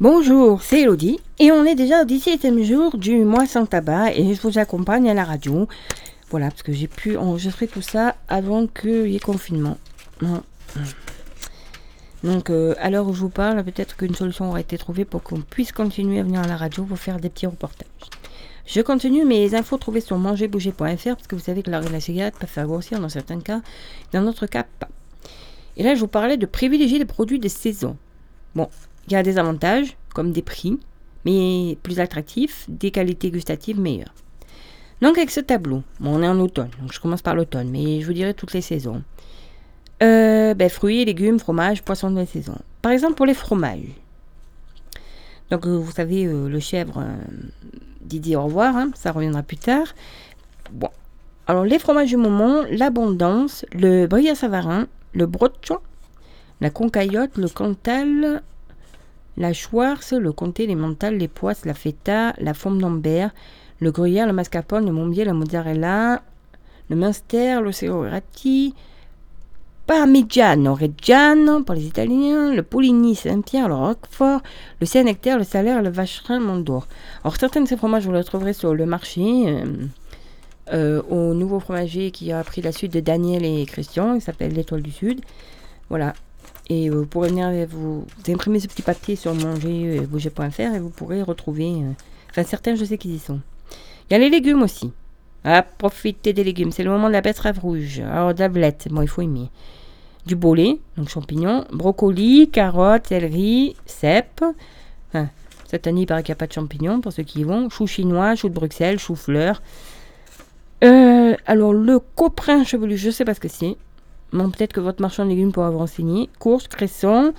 Bonjour, c'est Elodie et on est déjà au 17e jour du mois sans tabac et je vous accompagne à la radio. Voilà, parce que j'ai pu enregistrer tout ça avant qu'il y ait confinement. Donc, euh, à l'heure où je vous parle, peut-être qu'une solution aura été trouvée pour qu'on puisse continuer à venir à la radio pour faire des petits reportages. Je continue mes infos trouvées sur mangerbouger.fr parce que vous savez que de la cigarette peut faire grossir dans certains cas, dans d'autres cas pas. Et là, je vous parlais de privilégier les produits de saison. Bon, il y a des avantages, comme des prix, mais plus attractifs, des qualités gustatives meilleures. Donc avec ce tableau, on est en automne, donc je commence par l'automne, mais je vous dirai toutes les saisons. Euh, ben, fruits, légumes, fromages, poissons de la saison. Par exemple pour les fromages. Donc euh, vous savez, euh, le chèvre, Didier au revoir, hein, ça reviendra plus tard. Bon, alors les fromages du moment, l'abondance, le à savarin, le broccio, la concaillotte, le cantal, la Schwarz, le comté, les mentales, les poisses, la feta, la forme d'ambert, le gruyère, le mascarpone, le mombier, la mozzarella, le minster, le serrati, parmigiano reggiano pour les Italiens, le Poligny Saint-Pierre, le Roquefort, le Saint-Nectaire, le Salaire, le Vacherin Mondor. Alors certains de ces fromages, vous les trouverez sur le marché. Euh, euh, au nouveau fromager qui a pris la suite de Daniel et Christian, il s'appelle l'Étoile du Sud. Voilà, et vous pourrez venir vous, imprimer ce petit papier sur manger.bouger.fr et vous pourrez retrouver. Euh, enfin, certains, je sais qu'ils y sont. Il y a les légumes aussi. Ah, profitez des légumes. C'est le moment de la betterave rouge. Alors, d'ablette, bon, il faut aimer. Du bolet, donc champignons, brocoli, carottes, céleri, cèpes. Enfin, cette année, il paraît qu'il n'y a pas de champignons pour ceux qui y vont. Chou chinois, chou de Bruxelles, chou fleur. Euh, alors, le coprin chevelu, je sais pas ce que c'est. Peut-être que votre marchand de légumes pourra vous renseigner. Courge, cresson,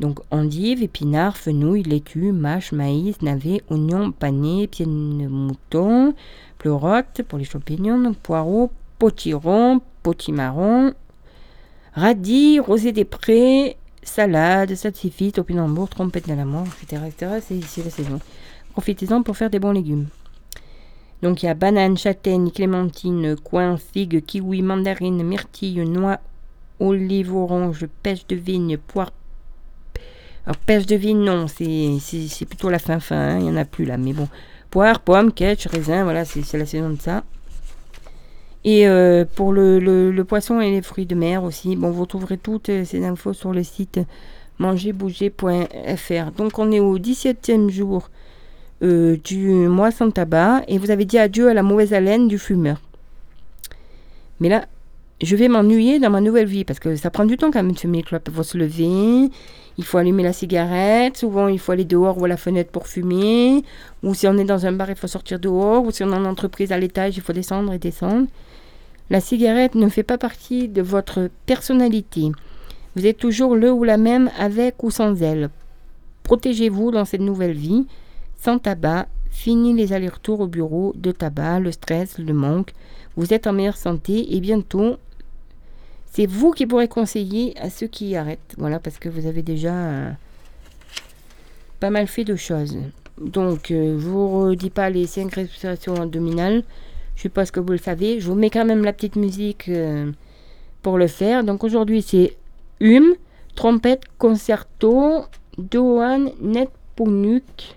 donc endives, épinards, fenouil, laitue, mâche, maïs, navet, oignons, panais, pieds de mouton, pleurote pour les champignons, donc poireaux, potiron, potimarron, radis, rosé des prés, salade, satifite, topinambour, trompette de la mort, etc. etc. C'est ici la saison. Profitez-en pour faire des bons légumes. Donc il y a banane, châtaigne, clémentine, coin, figue, kiwi, mandarine, myrtille, noix, olive, orange, pêche de vigne, poire. Alors pêche de vigne, non, c'est plutôt la fin fin, hein, il n'y en a plus là, mais bon. Poire, pomme, ketch, raisin, voilà, c'est la saison de ça. Et euh, pour le, le, poisson et les fruits de mer aussi, bon, vous trouverez toutes ces infos sur le site mangerbouger.fr. Donc on est au 17e jour euh, du mois sans tabac et vous avez dit adieu à la mauvaise haleine du fumeur. Mais là, je vais m'ennuyer dans ma nouvelle vie parce que ça prend du temps quand même de fumer. Il faut se lever, il faut allumer la cigarette, souvent il faut aller dehors ou à la fenêtre pour fumer, ou si on est dans un bar, il faut sortir dehors, ou si on est en entreprise à l'étage, il faut descendre et descendre. La cigarette ne fait pas partie de votre personnalité. Vous êtes toujours le ou la même avec ou sans elle. Protégez-vous dans cette nouvelle vie sans tabac, fini les allers-retours au bureau de tabac, le stress, le manque. Vous êtes en meilleure santé et bientôt, c'est vous qui pourrez conseiller à ceux qui arrêtent. Voilà, parce que vous avez déjà euh, pas mal fait de choses. Donc, euh, je vous redis pas les cinq respirations abdominales. Je ce que vous le savez. Je vous mets quand même la petite musique euh, pour le faire. Donc aujourd'hui, c'est Hum, trompette, concerto, Doan, net, nuque.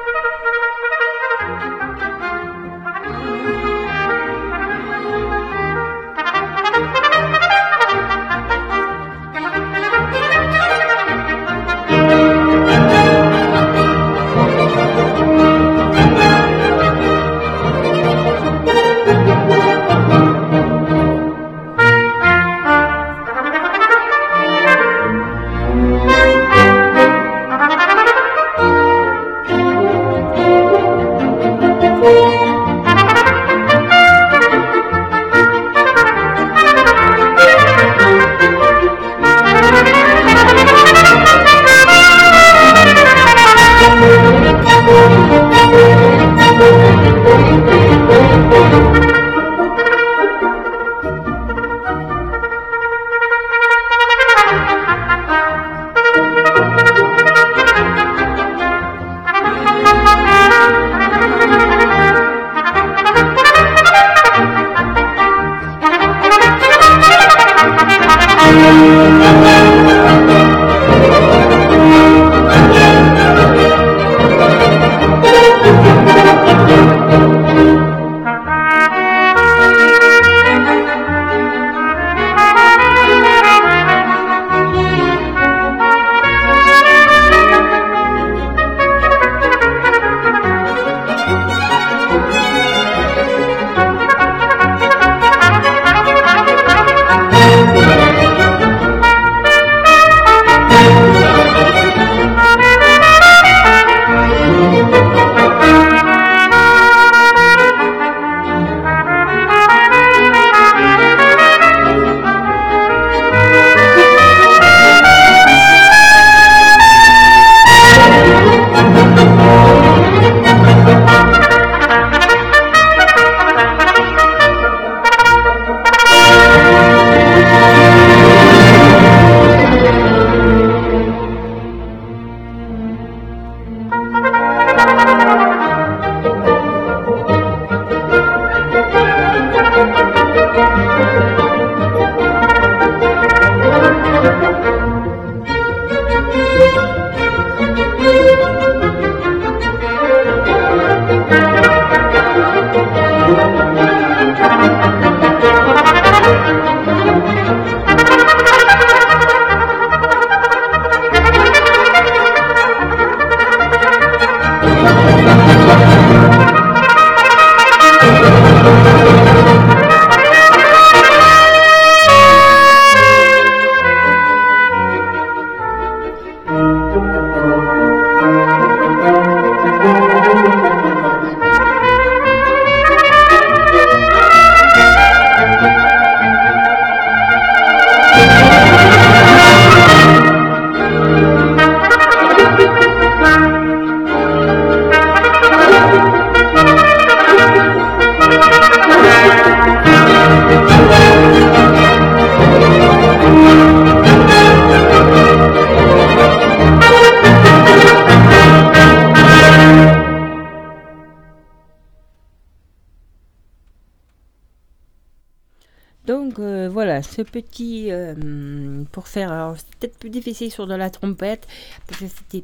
donc euh, voilà, ce petit euh, pour faire. Alors c'est peut-être plus difficile sur de la trompette parce que c'était.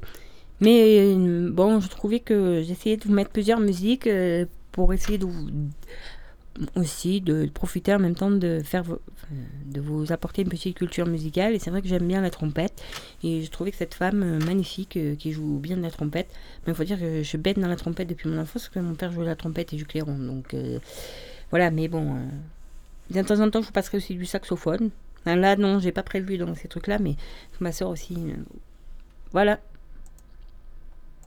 Mais euh, bon, je trouvais que j'essayais de vous mettre plusieurs musiques pour essayer de vous aussi de profiter en même temps de faire de vous apporter une petite culture musicale et c'est vrai que j'aime bien la trompette et je trouvais que cette femme magnifique qui joue bien de la trompette mais il faut dire que je baigne dans la trompette depuis mon enfance parce que mon père jouait la trompette et du clairon donc voilà mais bon de temps en temps je vous passerai aussi du saxophone. Là non j'ai pas prévu dans ces trucs là mais ma soeur aussi euh, voilà